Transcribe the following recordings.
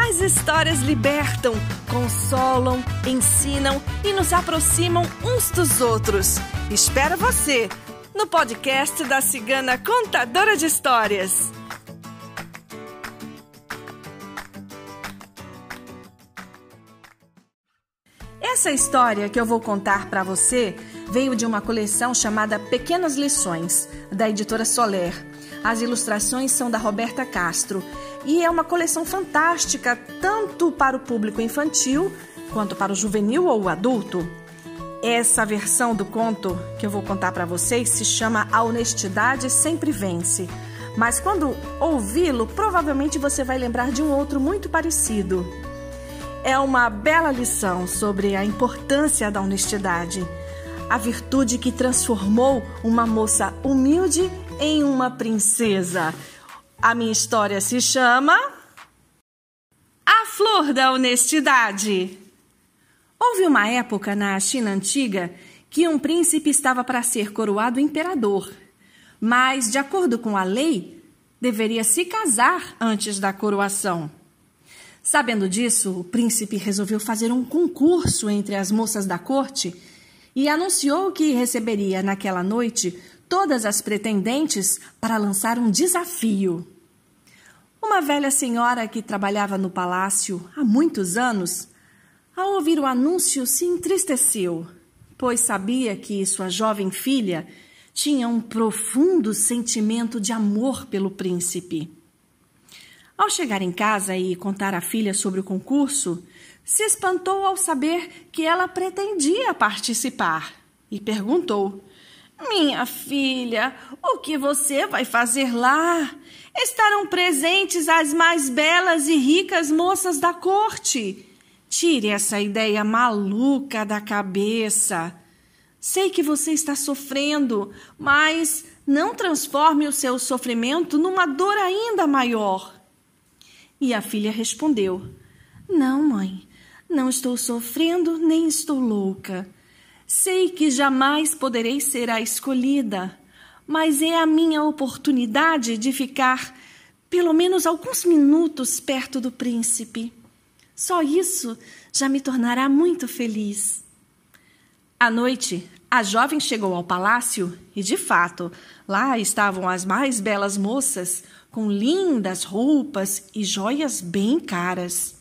As histórias libertam, consolam, ensinam e nos aproximam uns dos outros. Espero você no podcast da Cigana Contadora de Histórias. Essa história que eu vou contar para você veio de uma coleção chamada Pequenas Lições, da editora Soler. As ilustrações são da Roberta Castro e é uma coleção fantástica tanto para o público infantil quanto para o juvenil ou o adulto. Essa versão do conto que eu vou contar para vocês se chama A Honestidade Sempre Vence. Mas quando ouvi-lo, provavelmente você vai lembrar de um outro muito parecido. É uma bela lição sobre a importância da honestidade, a virtude que transformou uma moça humilde em uma princesa. A minha história se chama A Flor da Honestidade. Houve uma época na China antiga que um príncipe estava para ser coroado imperador, mas, de acordo com a lei, deveria se casar antes da coroação. Sabendo disso, o príncipe resolveu fazer um concurso entre as moças da corte e anunciou que receberia naquela noite todas as pretendentes para lançar um desafio. Uma velha senhora que trabalhava no palácio há muitos anos ao ouvir o anúncio, se entristeceu, pois sabia que sua jovem filha tinha um profundo sentimento de amor pelo príncipe. Ao chegar em casa e contar à filha sobre o concurso, se espantou ao saber que ela pretendia participar e perguntou: Minha filha, o que você vai fazer lá? Estarão presentes as mais belas e ricas moças da corte Tire essa ideia maluca da cabeça. Sei que você está sofrendo, mas não transforme o seu sofrimento numa dor ainda maior. E a filha respondeu: Não, mãe, não estou sofrendo nem estou louca. Sei que jamais poderei ser a escolhida, mas é a minha oportunidade de ficar pelo menos alguns minutos perto do príncipe. Só isso já me tornará muito feliz. À noite, a jovem chegou ao palácio e, de fato, lá estavam as mais belas moças, com lindas roupas e joias bem caras.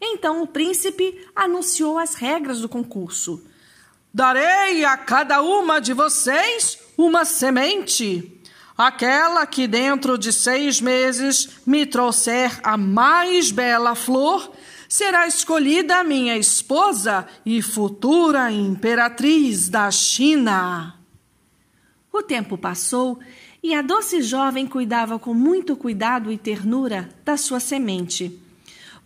Então o príncipe anunciou as regras do concurso. Darei a cada uma de vocês uma semente. Aquela que dentro de seis meses me trouxer a mais bela flor será escolhida minha esposa e futura imperatriz da China. O tempo passou e a doce jovem cuidava com muito cuidado e ternura da sua semente,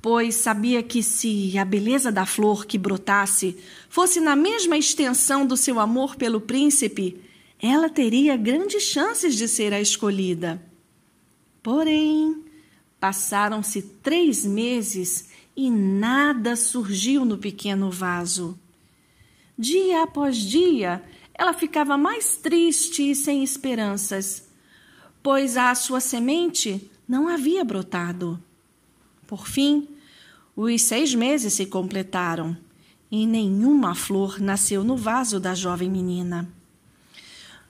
pois sabia que se a beleza da flor que brotasse fosse na mesma extensão do seu amor pelo príncipe, ela teria grandes chances de ser a escolhida. Porém, passaram-se três meses e nada surgiu no pequeno vaso. Dia após dia, ela ficava mais triste e sem esperanças, pois a sua semente não havia brotado. Por fim, os seis meses se completaram e nenhuma flor nasceu no vaso da jovem menina.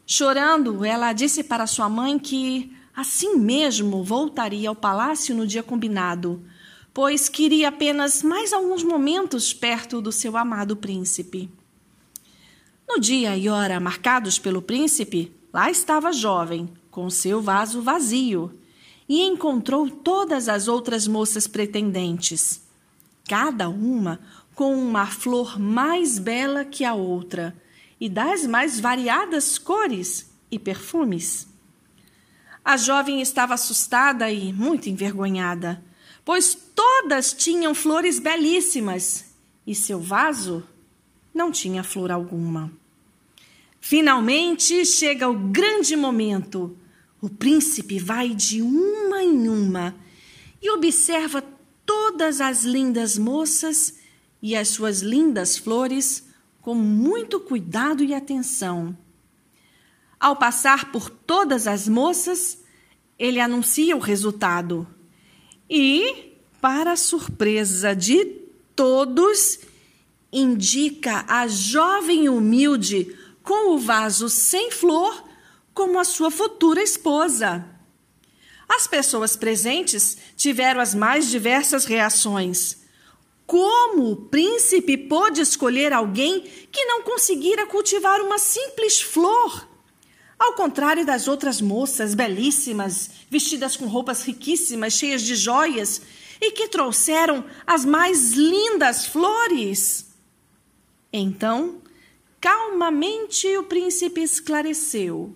Chorando, ela disse para sua mãe que, assim mesmo, voltaria ao palácio no dia combinado, pois queria apenas mais alguns momentos perto do seu amado príncipe. No dia e hora marcados pelo príncipe, lá estava a jovem, com seu vaso vazio, e encontrou todas as outras moças pretendentes, cada uma com uma flor mais bela que a outra e das mais variadas cores e perfumes. A jovem estava assustada e muito envergonhada pois todas tinham flores belíssimas e seu vaso não tinha flor alguma. Finalmente chega o grande momento. O príncipe vai de uma em uma e observa todas as lindas moças e as suas lindas flores com muito cuidado e atenção. Ao passar por todas as moças, ele anuncia o resultado. E, para surpresa de todos, indica a jovem humilde com o vaso sem flor como a sua futura esposa. As pessoas presentes tiveram as mais diversas reações. Como o príncipe pôde escolher alguém que não conseguira cultivar uma simples flor? Ao contrário das outras moças belíssimas, vestidas com roupas riquíssimas, cheias de joias, e que trouxeram as mais lindas flores. Então, calmamente o príncipe esclareceu: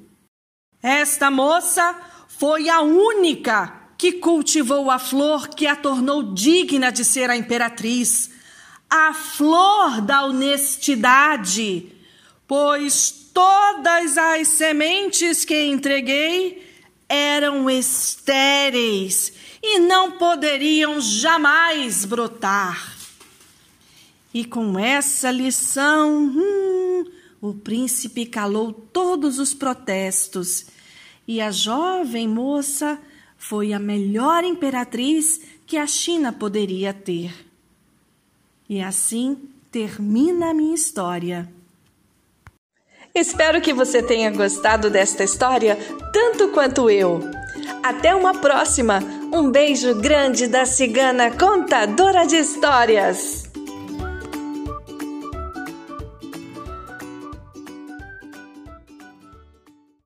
Esta moça foi a única que cultivou a flor que a tornou digna de ser a imperatriz, a flor da honestidade, pois todas as sementes que entreguei eram estéreis e não poderiam jamais brotar. E com essa lição, hum, o príncipe calou todos os protestos e a jovem moça foi a melhor imperatriz que a China poderia ter. E assim termina a minha história. Espero que você tenha gostado desta história tanto quanto eu. Até uma próxima! Um beijo grande da cigana contadora de histórias!